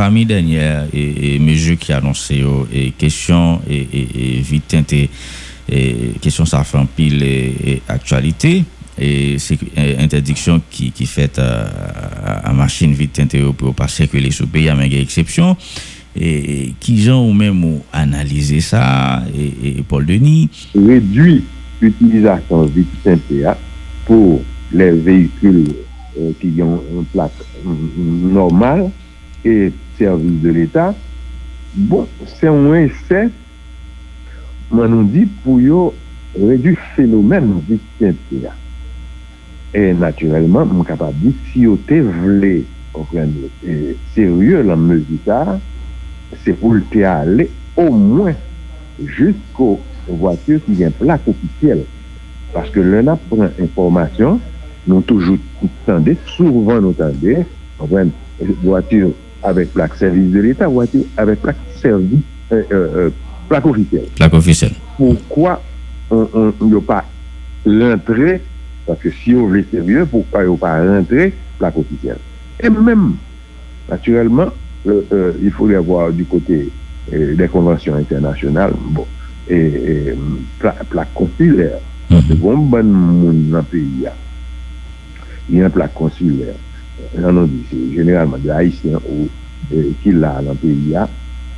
Parmi dernières et, mesures qui annoncées, et questions et, et, vite teintées, et ça fait un pile et, actualité, et interdiction qui, qui fait à, machine vite pour pas circuler sous pays à exception. Et qui gens ou même analyser ça, et, Paul Denis? Réduit l'utilisation vite hein, pour les véhicules euh, qui ont une plaque normale et servis de l'Etat, bon, se mwen se, mwen nou di pou yo redu fenomen viktente ya. E naturelman, mwen kapab di, si yo te vle, serye euh, la mezika, se pou te ale, ou mwen, jusqu'o vwature ki gen plak ofisyel. Paske lè na pran informasyon, nou toujou tande, souvan nou tande, vwature avec plaque service de l'État, voiture avec plaque service, euh, euh, euh, plaque officielle. Plaque officielle. Pourquoi on n'a pas rentré, parce que si on veut sérieux, pourquoi on n'a pas rentré plaque officielle Et même, naturellement, il faut y avoir du côté des conventions internationales, bon, et, plaque consulaire. Mm -hmm. bon bon monde dans le pays, il y a une plaque consulaire nan nou di, se generalman de haisyen ou eh, ki la nan peyi ya,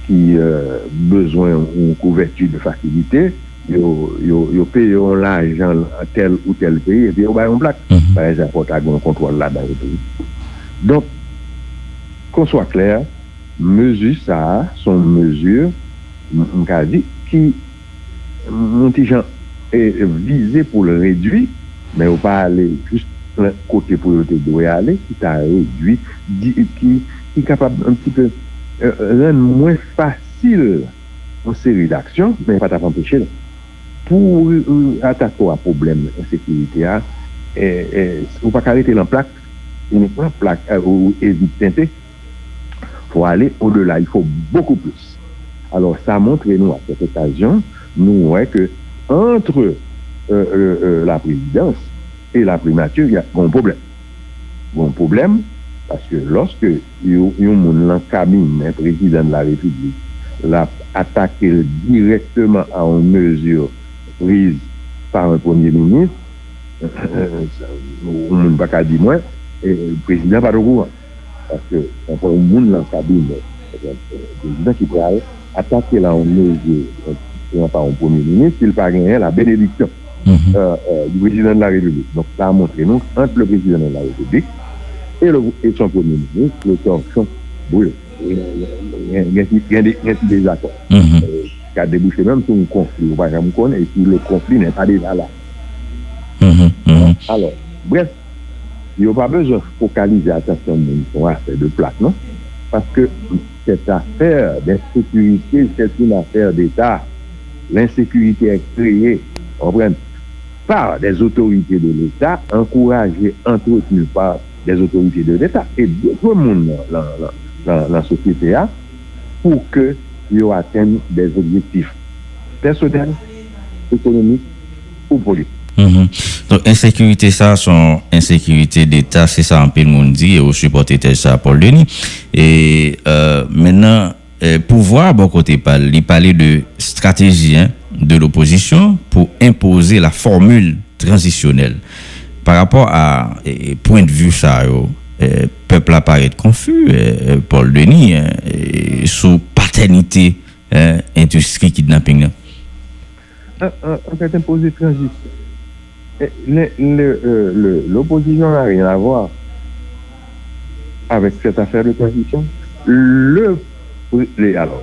ki eh, bezwen ou kouvertu de fakilite, yo, yo, yo peyon la jan tel ou tel peyi, epi yo bayon blak, mm -hmm. bayon zapot agon kontrol la dan yo peyi. Don, kon swa kler, mezu sa, son mezu, mka di, ki mouti jan e vize pou le redwi, men ou pa ale juste côté pour le aller, qui t'a réduit, qui est capable un petit peu euh, rendre moins facile une série d'actions, mais pas t'empêcher. Pour euh, attaquer un problème d'insécurité, hein, et, et, pas arrêter la plaque, uniquement plaque euh, ou évite teinter. Il faut aller au-delà, il faut beaucoup plus. Alors, ça montre, nous, à cette occasion, nous, voyons que entre la présidence et la primature, y a bon problem. Bon problem, paske loske yon moun lankamine prezident de la republik, la atake direktman an mesur priz par un premier ministre, euh, moun baka di mwen, prezident pa do kouan. Paske yon moun lankamine euh, prezident ki pral atake la an mesur euh, par un premier ministre, il pa genyen la benediksyon. Mhm. Euh, euh, du président de la République. Donc, ça a montré nous, entre le président de la République et, le, et son premier ministre, le tension brûle. Il y a des désaccords qui a débouché même sur un conflit. et si le conflit n'est pas déjà là. Mhm, mhm. Alors, bref, il n'y a pas besoin de focaliser l'attention sur affaire de plaque, non? Parce que cette affaire d'insécurité, c'est une affaire d'État. L'insécurité est créée, comprenez? Par des autorités de l'État, encouragé, entretenu par des autorités de l'État et d'autres monde dans la société pour que ils atteignent des objectifs personnels, économiques ou politiques. Mhm. Donc, insécurité, ça, son insécurité d'État, c'est ça, un peu le monde dit, et au supporter ça, Paul Denis. Et euh, maintenant, euh, pouvoir, bon côté, il parlait de stratégie, hein, de l'opposition pour imposer la formule transitionnelle. Par rapport à point de vue ça, le peuple apparaît confus, Paul Denis, hein, sous paternité industrie kidnapping. En fait, imposer transition. Euh, l'opposition n'a rien à voir avec cette affaire de transition. Le, alors,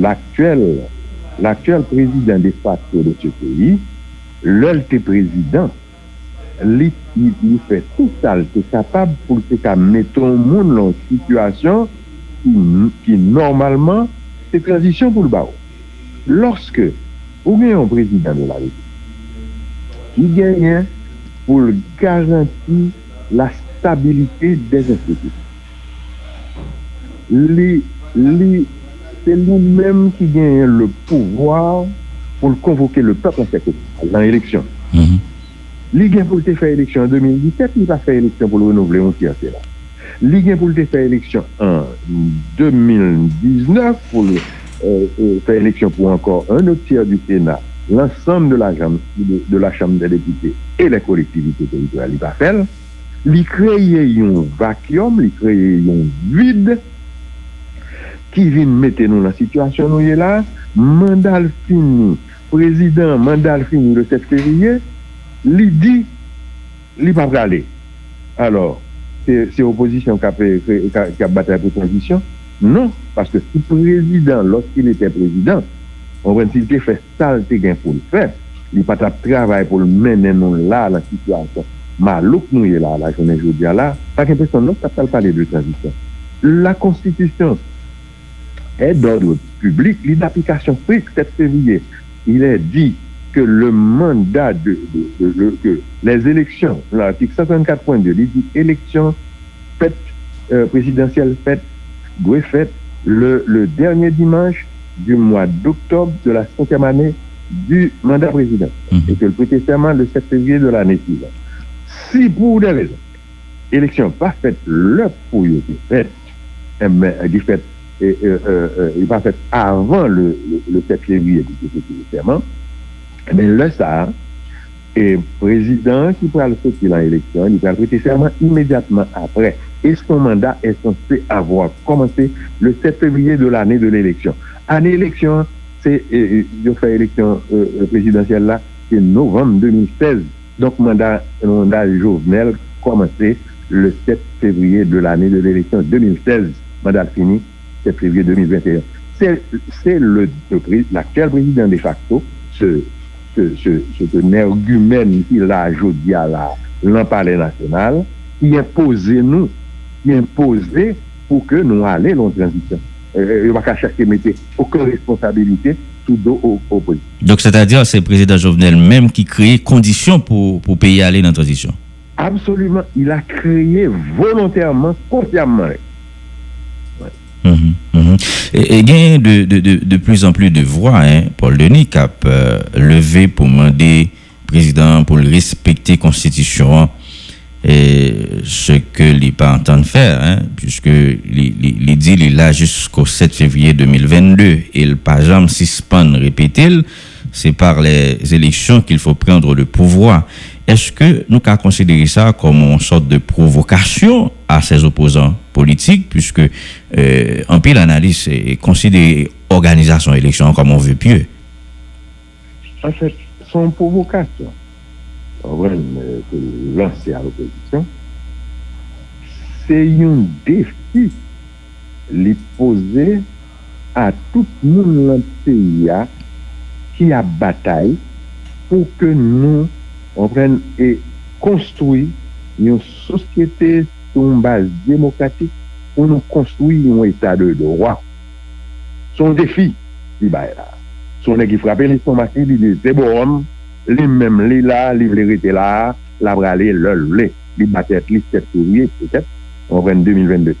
l'actuel L'aktuel prezident de facto de se peyi, lèl te prezident, li fè tout sal te kapab pou te ka meton moun lòn situasyon ki normalman te transisyon pou l'ba ou. Lorske ou gen yon prezident de la republik, ki genyen pou l'garanti la stabilite des institut. Li, li, c'est nous-mêmes qui gagnons le pouvoir pour convoquer le peuple en dans l'élection. Mm -hmm. pour faire élection en 2017, il va faire élection pour le renouveler un tiers là. li gen pou lte fè eleksyon an 2019 pou le fè eleksyon pou ankor un otier du Sénat, l'ensemble de la Chambre des députés et les collectivités territoriales, li pa fèl, li kreye yon vakyom, li kreye yon vide, ki vin mette nou nan situasyon nou ye la, mandal fini, prezident mandal fini le 7 fevriye, li di, li pa prale. Alors, se oposisyon ka batay pou transisyon, non, paske si prezident, loske il ete prezident, on ven si te fè salte gen pou l'fè, li pa tap travay pou l'menen nou la la situasyon. Ma louk nou ye la la, jounen joudia la, pa ken person nou tap tal pale de transisyon. La konstitusyon, est d'ordre public, l'identification stricte 7 février, il est dit que le mandat de, que les élections, l'article 134.2, il dit élections faites, euh, présidentielles faites, doit faites le, le dernier dimanche du mois d'octobre de la cinquième année du mandat président. Mhm. Et que le prêter serment le 7 février de l'année suivante. Si pour des raisons, élection pas faite, le pour y être faite, eh ben, faite et, euh, euh, euh, il va faire avant le, le, le 7 février du serment, mais là, ça, et président qui pourra le sortir en élection, il va prêter serment immédiatement après. Et son mandat est censé avoir commencé le 7 février de l'année de l'élection. Année élection, c'est, je fais élection euh, présidentielle là, c'est novembre 2016. Donc, mandat, mandat Jovenel commencé le 7 février de l'année de l'élection 2016. Mandat fini 7 février 2021. C'est le, l'actuel président de facto, ce, ce, ce, ce énergumène qui l'a aujourd'hui à la, national, qui imposait nous, qui imposait pour que nous allions en transition. Euh, il ne va pas chercher mettre aucune responsabilité tout dos au, au. Donc, c'est-à-dire, c'est le président Jovenel même qui crée conditions pour, pour payer aller dans la transition. Absolument. Il a créé volontairement, consciemment. Mhm, mhm. Et il y a de, plus en plus de voix, hein, Paul Denis, qui a euh, levé pour demander président pour respecter la Constitution et ce que n'est pas en train de faire, hein, puisque il dit il est là jusqu'au 7 février 2022 et le pas jamais suspend, répéter, c'est par les élections qu'il faut prendre le pouvoir. Est-ce que nous avons considéré ça comme une sorte de provocation à ses opposants politiques, puisque euh, en pile analyse et considérer organisation élection comme on veut pieux? En fait, son provocation, lancée à l'opposition, c'est un défi les poser à tout le monde pays qui a bataille pour que nous on pren e konstoui yon sosyete son base demokratik pou nou konstoui yon etat de doa. Son defi, li bay e la. Son e ki frape li son mati, li li zebo om, li mem li la, li vlerite la, la brale, le le, li batet, li sepouye, etc. On pren 2022.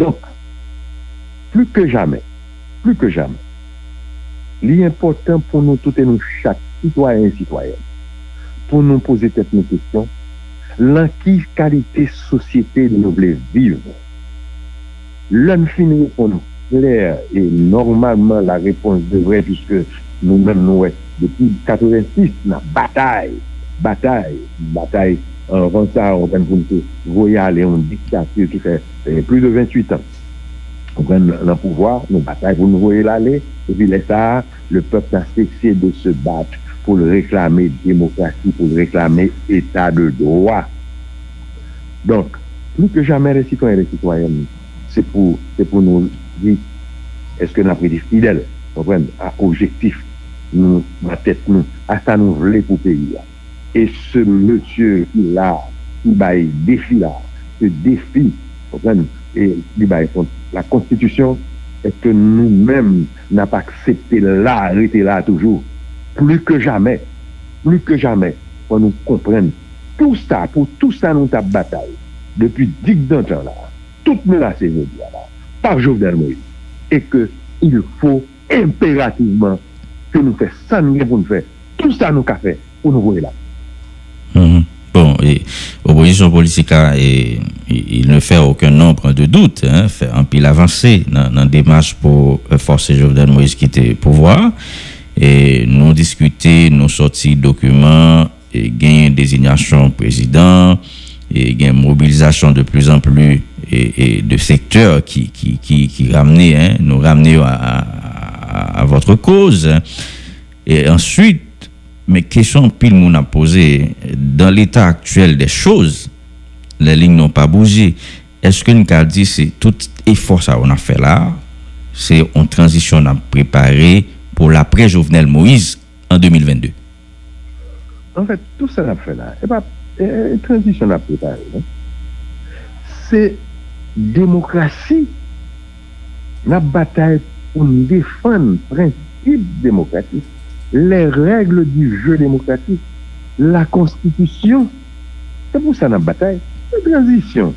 Donk, plus ke jamen, plus ke jamen, li important pou nou touten nou chak, sitwayen, sitwayen, pou nou pose tet nou kestyon, lan ki kalite sosyete nou ble vive. Lan fin repon kler e normalman la repons devre puisque nou men nou wè. Depi 86 nan batay, batay, batay, an rentard, an pen pou nou voyal e an diktatil ki fè euh, plus de 28 ans. Ou pren nan pouvoir, nou batay pou nou voyal ale, epi lè sa, le pep nan seksye de se bat pou l reklame demokrasi, pou l reklame etat de droit. Donk, plou ke jamen resitouan resitouan, se pou nou di, eske nan predif fidel, kompren, a objektif, nou, ma tèt nou, a sa nou vle pou peyi la. E se monsye ki la, ki baye defi la, se defi, kompren, e li baye la konstitusyon, eske nou men nan pa aksepte la, rete la toujou, plus que jamais, plus que jamais, pour nous comprendre tout ça, pour tout ça, nous avons bataille depuis dix ans là, toute menacée là, par Jovenel Moïse, et que il faut impérativement que nous fassions ça, nous faire tout ça, nous avons fait pour nous voir là. Bon, et Opposition politique, et, il ne fait aucun nombre de doutes, hein, fait un pile avancé dans la démarche pour forcer Jovenel Moïse quitter le pouvoir. Et nous discuter, nous sortir documents, et gagner désignation président, et une mobilisation de plus en plus et, de secteurs qui, qui, qui, qui ramenaient, hein, nous ramener à, votre cause. Et ensuite, mes questions pile moun a posé, dans l'état actuel des choses, les lignes n'ont pas bougé. Est-ce que nous avons dit c'est tout effort ça on a fait là, c'est une transition à préparer pour l'après Jovenel Moïse en 2022? En fait, tout ça a fait là, et pas transition à préparer. Hein. C'est démocratie, la bataille pour défendre principe démocratique, les règles du jeu démocratique, la constitution. C'est pour ça la bataille. La transition.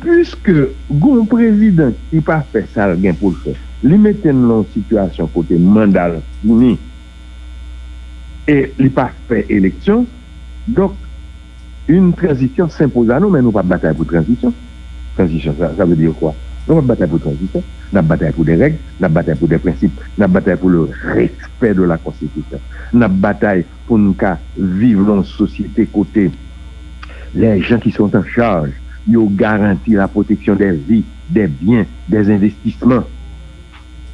Puisque un président qui pas fait ça pour le faire, lui mettait dans une situation côté mandat fini et il pas fait élection, donc une transition s'impose à nous, mais nous pas bataille pour transition. Transition, ça, veut dire quoi? Nous pas bataille pour transition, nous bataille pour des règles, nous bataille pour des principes, nous bataille pour le respect de la Constitution. Nous bataille pour nous vivre dans une société côté les gens qui sont en charge, ils garantir la protection des vies, des biens, des investissements.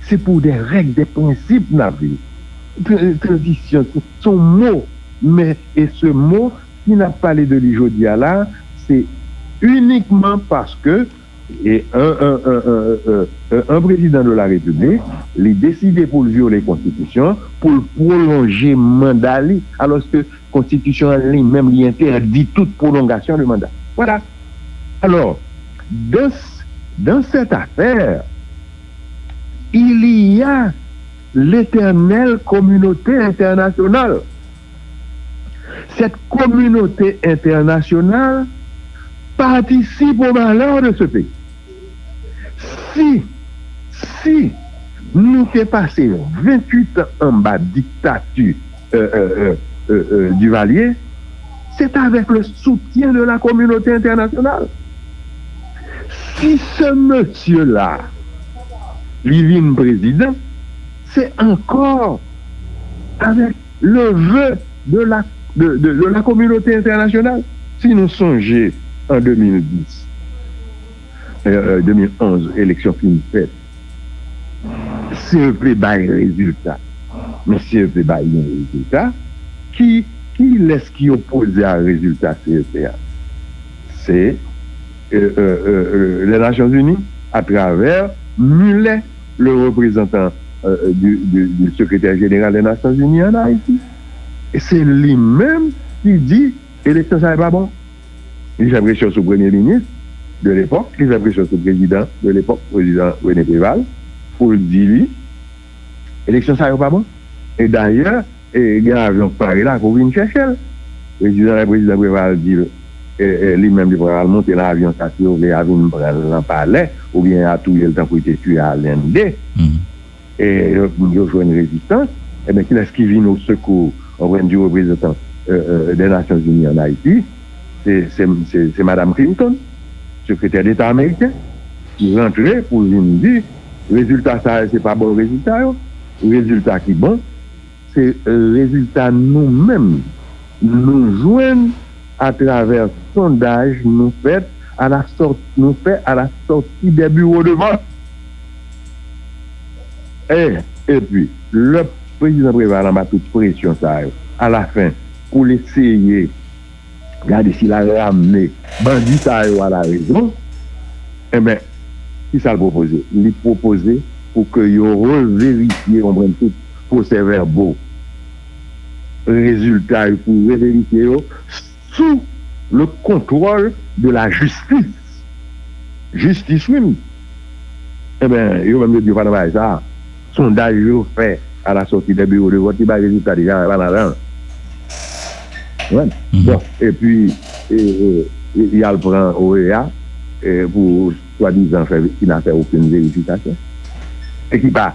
C'est pour des règles, des principes, nous Transition, son mot, mais et ce mot qui n'a pas parlé de l'Ijodia là, c'est uniquement parce que et un, président de la République, il décidé pour violer la Constitution, pour prolonger le mandat, alors que la Constitution elle-même lui interdit toute prolongation du mandat. Voilà. Alors, dans, dans cette affaire, il y a l'éternelle communauté internationale. Cette communauté internationale participe au malheur de ce pays. Si, si, nous t'est passé 28 ans en bas dictature euh euh, euh, euh, euh, du Valier, c'est avec le soutien de la communauté internationale. Si ce monsieur-là Livine président, c'est encore avec le vœu de la, de la communauté internationale. Si nous songeons en 2010, 2011, élection finie faite, CEP bail résultat. Mais CEP bail un résultat. Qui, qui laisse qui oppose à résultat CEP C'est euh, euh, euh, les Nations Unies à travers Mulet, le représentant du, du, secrétaire général des Nations Unies en Haïti. Et c'est lui-même qui dit élection ça n'est pas bon. Il a pris sur le premier ministre de l'époque, il a pris sur le président de l'époque, président René Péval, pour dire lui, élection ça n'est pas bon. Et d'ailleurs, il y a un avion qui là pour venir chercher. Le président, le président Péval dit, lui-même, il va monter dans l'avion, ça sur les avions dans le palais, ou bien à tout le temps pour être tué à l'ND. Mm-hmm. Et il y a une résistance. Et eh bien, qui est-ce qui vient au secours, au du représentant euh, euh, des Nations Unies en Haïti? C'est Mme Clinton, secrétaire d'État américain, qui rentrait pour nous dire résultat, ça, c'est pas bon résultat. Résultat qui est bon, c'est le résultat nous-mêmes. Nous joignons à travers sondage nous fait à la sortie, nous fait à la sortie des bureaux de vote. Et, et puis, le président prévalent m'a toute pression ça, à la fin, pour l'essayer, regardez s'il a ramené bandit ça à la raison, eh bien, qui ça le proposé? Il proposé pour que yo revérifié, on prenne tout procès verbaux. Résultat, pour revérifier, sous le contrôle de la justice. Justice même. Eh bien, je vais me dire, pas ça. Sondage je fait à la sortie des bureaux de vote, il va résultat déjà avant la Ouais. Mhm. Bon, et puis, il y a le prend OEA pour soi-disant qui n'a fait aucune vérification. Et qui pas,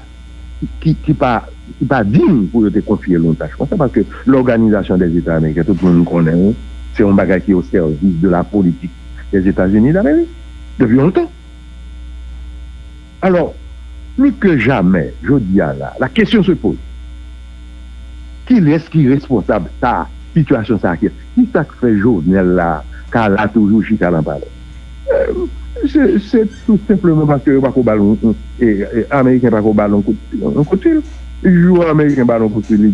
qui, qui pas, qui pas digne pour te confier l'ontage. Parce que l'organisation des États américains, tout le monde connaît, c'est un bagage qui est au service de la politique des États-Unis d'Amérique, depuis longtemps. Alors, plus que jamais, je dis à la, la question se pose, qui est-ce qui est responsable de ta situation sa akèd? Qui sa kfe jounel la, ka la toujou chika lan pale? Euh, se tout simplement parce que bako balon, euh, Ameriken bako balon koutil, euh, jou Ameriken balon koutil,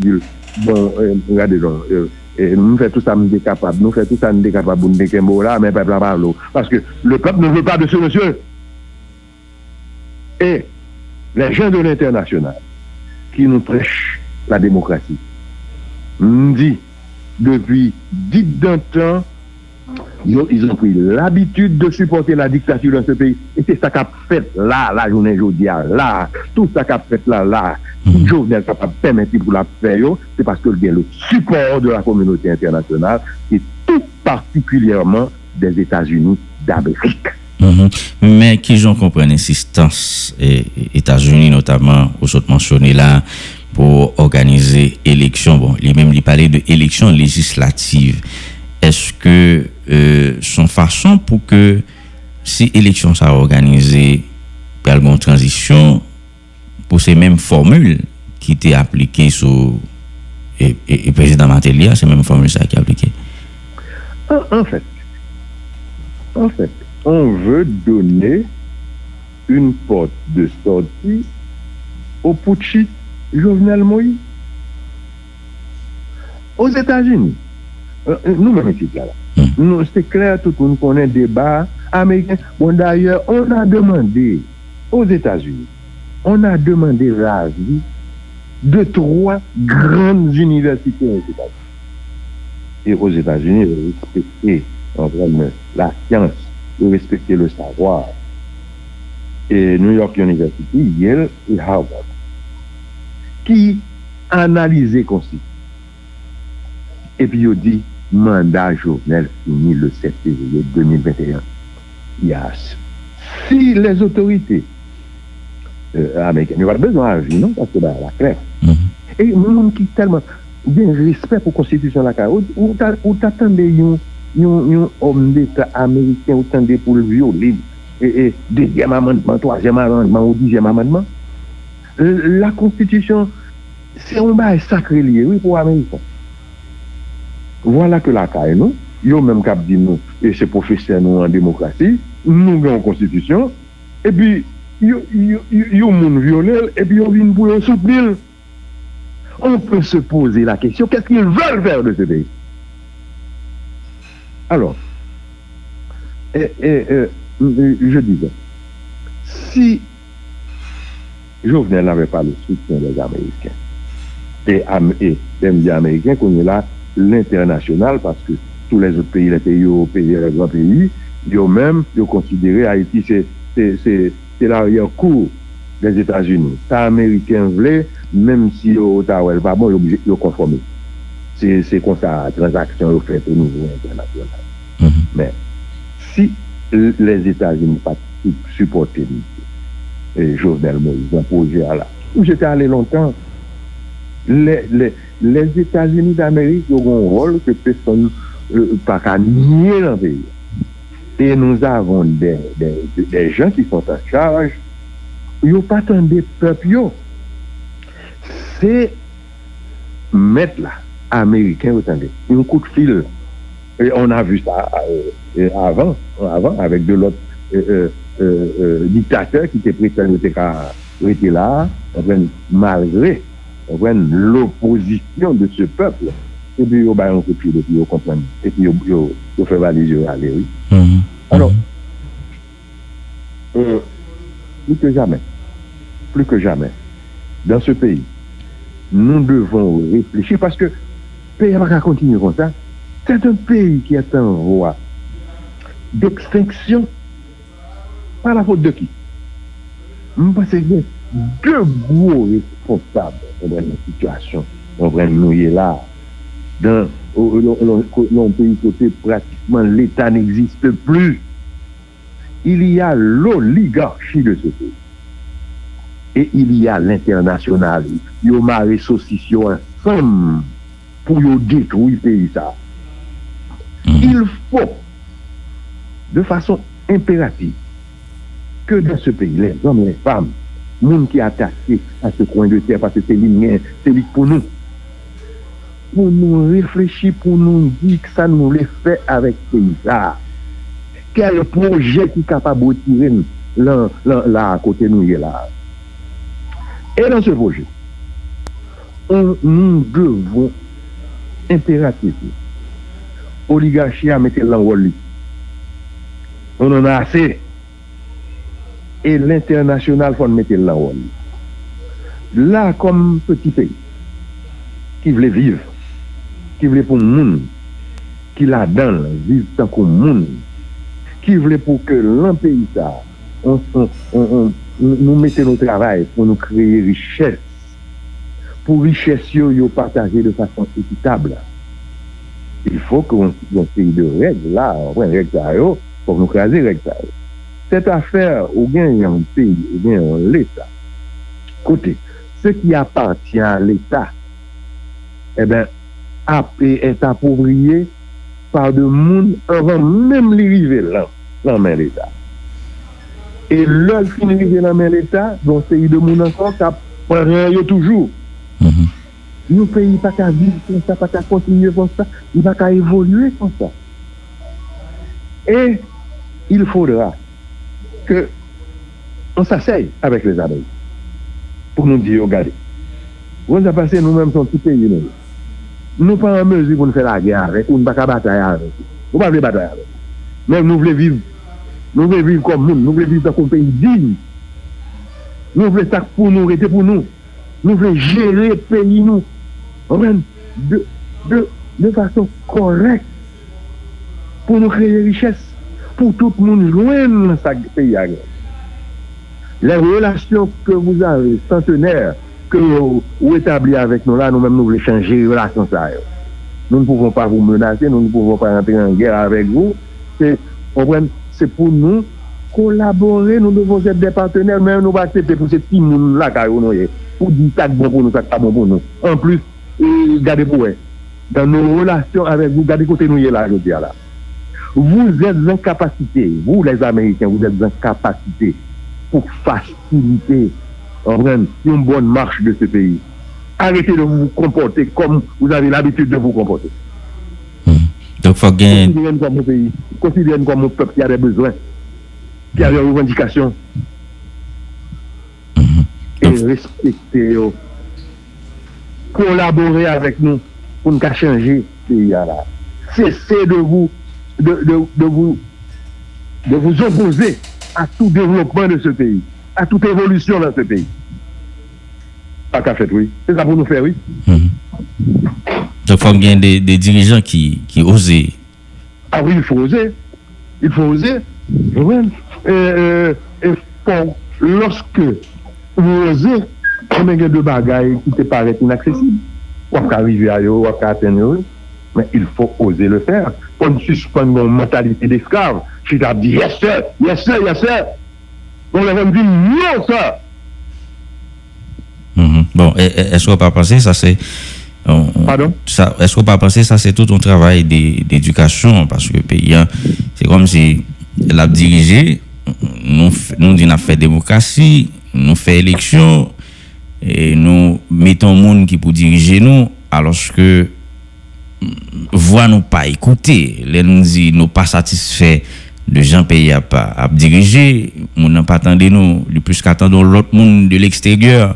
bon, gade don, nou fè tout sa mdè kapab, nou fè tout sa mdè kapab, nou mdè kembo la, mè pepla pa lo. Paske le pep nou vè pa de sou monsieur. Et les gens de l'international qui nous prêchent la démocratie, nous dit depuis dit d'un temps ils ont, pris l'habitude de supporter la dictature dans ce pays. Et c'est ça qu'a fait là, la journée aujourd'hui, là, tout ça qu'a fait là, là, mm journée capable de permettre pour la faire, c'est parce qu'il y a le support de la communauté internationale et tout particulièrement des États-Unis d'Amérique. Mhm. Mais qui j'en comprends l'insistance et États-Unis notamment, vous autres mentionné là, pour organiser élection, bon, il même parlé de élection législative. Est-ce que euh, son façon pour que si élection ça organisée, par une transition pour ces mêmes formules qui étaient appliquées sur et, et, président Matelia, ces mêmes formules ça qui est appliqué? En, fait, en fait, on veut donner une porte de sortie au putschiste Jovenel Moïse. Aux États-Unis, nous-mêmes ici, là, c'est clair, tout le monde connaît débat américain. Bon, d'ailleurs, on a demandé aux États-Unis, on a demandé l'avis de trois grandes universités aux États-Unis. Et aux États-Unis, respecter la science, respecter le savoir. Et New York University, Yale et Harvard, qui analysaient comme Et puis, il dit, mandat journal fini le 7 février 2021. Yes. Si les autorités euh, américaines n'ont pas besoin de non, parce que bah, la claire. Mm-hmm. Et nous, qui tellement bien respect pour la Constitution, là, où t'attendais un, homme d'État américain, ou t'attendais pour le violer, et, et deuxième amendement, troisième amendement, ou dixième amendement. La Constitution, c'est un bail sacré lié, oui, pour l'Américain. Wala ke la kae nou, yo menm kap di nou, e se profesyen nou an demokrasi, nou gen an konstitisyon, e pi yo moun violel, e pi yo vin pou yo soutenil. On peut se poser la question, qu'est-ce qu'ils veulent faire de ce pays Alors, et, et, et, je disais, si Jovenel n'avait pas le soutien des Américains, et des médias américains qu'on est là, l'internasyonal, parce que tous les autres pays, les pays européens, les grands pays, yo mèm, yo konsidere Haïti, c'est l'arrière-cour des Etats-Unis. Ta Amerikèn vle, mèm si yo Ottawa, el pa bon, yo konforme. Se kon sa transaksyon yo fète au niveau international. Mm -hmm. Mais, si les Etats-Unis pa supporte Jovenel Moïse, un projet à la... J'étais allé longtemps les, les, les Etats-Unis d'Amérique auront un rôle que personne euh, pas qu'à nier dans le pays. Et nous avons des, des, des gens qui sont en charge, ils n'ont pas tant de peuples. C'est mettre là, Américains, un coup de fil. Et on a vu ça euh, euh avant, avant, avec de l'autre euh, euh, euh, dictateur qui était pris, qui était là, malgré l'opposition de ce peuple. Et puis, ils ont coup de et puis ils comprennent. Et puis, ils ont fait valiser aller, oui. Mm-hmm. Alors, euh, plus que jamais, plus que jamais, dans ce pays, nous devons réfléchir parce que le pays va continuer comme ça. C'est un pays qui est en voie d'extinction par la faute de qui? Je pense que deux gros responsables dans la situation. On va nous là. Dans un pays côté, pratiquement l'État n'existe plus. Il y a l'oligarchie de ce pays. Et il y a l'international. Il y a marre saucisson ensemble pour détruire le pays. Ça. Il faut, de façon impérative, que dans ce pays, les hommes et les femmes, moun ki atake a se kwen de ter, parce se li mwen, se li pou nou. Pou nou reflechi, pou nou di ki sa nou le fe avèk peyizar. Kel proje ki kapabotire la kote nou ye la. E nan se proje, nou devon imperatifou. Oligarchia mette lan woli. On an a ase. e l'internasyonal fon metel la won. La kom peti peyi, ki vle viv, ki vle pou moun, ki la dan viv tan kon moun, ki vle pou ke lan peyi sa, on, on, on, nou mette nou travay pou nou kreye richès, pou richès yo yo pataje de fason ekitable. Il fò kon peyi de reg la, wè reg sa yo, pou nou kreye reg sa yo. set afer ou gen yon peyi, ou gen yon l'Etat. Kote, se ki apantyan l'Etat, e eh ben, apè et apobriye par de moun avan mèm li rive lan, lan men l'Etat. E lòl fin rive lan men l'Etat, don se yi de moun ansan, ka pren yo toujou. Mm -hmm. Yon peyi pa ka vive kon sa, pa ka kontinye kon sa, yon pa ka evolue kon sa. E, il fodra que on s'asseye avec les abeilles pour nous dire, regardez, on a passé nous-mêmes dans tout pays. Nous ne sommes pas en mesure pour nous faire la guerre avec, ou ne pas bataille avec. Nous ne pas bataille avec. Même nous voulons vivre, nous voulons vivre comme nous, nous voulons vivre dans un pays digne. Nous voulons ça pour nous, rester pour nous. Nous voulons gérer le pays, nous. De, de, de façon correcte pour nous créer richesse. pou tout moun jwen sa peyi a gen. La relasyon ke vous avez, centenaire, ke ou etabli avèk nou la, nou mèm nou vle chanje relasyon sa yo. Nou nou pouvon pa vous menacer, nou nou pouvon pa rentrer en guerre avèk vous. Se pou nou kolaborer, nou devons être des partenaires, mèm nou va accepter pou se ti moun la ka yo nou ye. Ou di tak bon pou nou, tak pa bon pou nou. En plus, euh, gade pou we. Dan nou relasyon avèk vous, gade kote nou ye la, je di ala. Vous êtes en capacité, vous les Américains, vous êtes en capacité pour faciliter une bonne marche de ce pays. Arrêtez de vous comporter comme vous avez l'habitude de vous comporter. Hmm. Donc, faut gagner. Considérez-nous comme un pays, considérez-nous comme un peuple qui a des besoins, qui a des revendications. Hmm. Et respectez collaborer avec nous pour nous changer ce pays-là. Cessez de vous, de, de, vous, de vous opposer à tout développement de ce pays, à toute évolution dans ce pays. Pas qu'à fait, oui. C'est ça pour nous faire, oui. Mhm. Donc, il faut bien des, des, dirigeants qui, qui osent. Ah oui, il faut oser. Il faut oser. Euh, et, lorsque vous osez, Combien de bagailles qui te paraissent inaccessibles On peut arriver à eux, on peut atteindre eux. Mais il faut oser le faire. On suspend une mentalité d'esclave. Je t'ai dit, yes sir, yes sir, yes sir. On leur dit, non ça. Mm-hmm. Bon, est-ce qu'on peut penser ça c'est Pardon? Est-ce qu'on peut penser ça c'est tout un travail d'éducation parce que le pays, hein, c'est comme si l'a dirigé, nous, nous disons fait démocratie, nous fait élection, et nous mettons monde qui pour diriger nous alors que mm, voix nous pas écouter. Les nous dit nous pas satisfaits de gens payés à, à diriger. Nous n'a pas nous le plus qu'attendons l'autre monde de l'extérieur.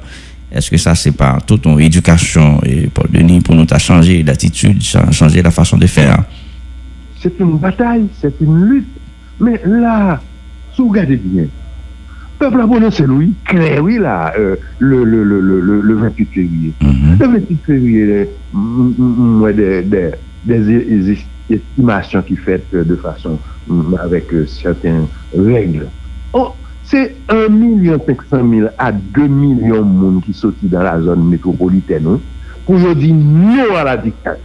Est-ce que ça c'est pas toute une éducation et pour Denis pour nous changer d'attitude changer la façon de faire? C'est une bataille c'est une lutte. Mais là si vous regardez bien peuple a prononcé Louis, clair, oui, là, euh, le, le, le, le, le 28 février. Mhm. Le 28 février, moi, des, des, des, estimations qui faites de façon avec euh, certaines règles. Oh, c'est 1 million 500 000 à 2 millions de monde qui sortent dans la zone métropolitaine hein, pour dire non à la dictature.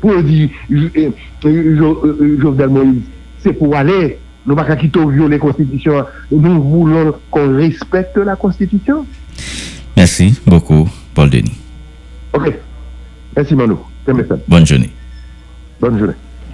Pour dire, euh, Jovenel Moïse, c'est pour aller nous ne pouvons pas violer la Constitution. Nous voulons qu'on respecte la Constitution. Merci beaucoup, Paul Denis. Ok. Merci, Manu. Bonne journée. Bonne journée.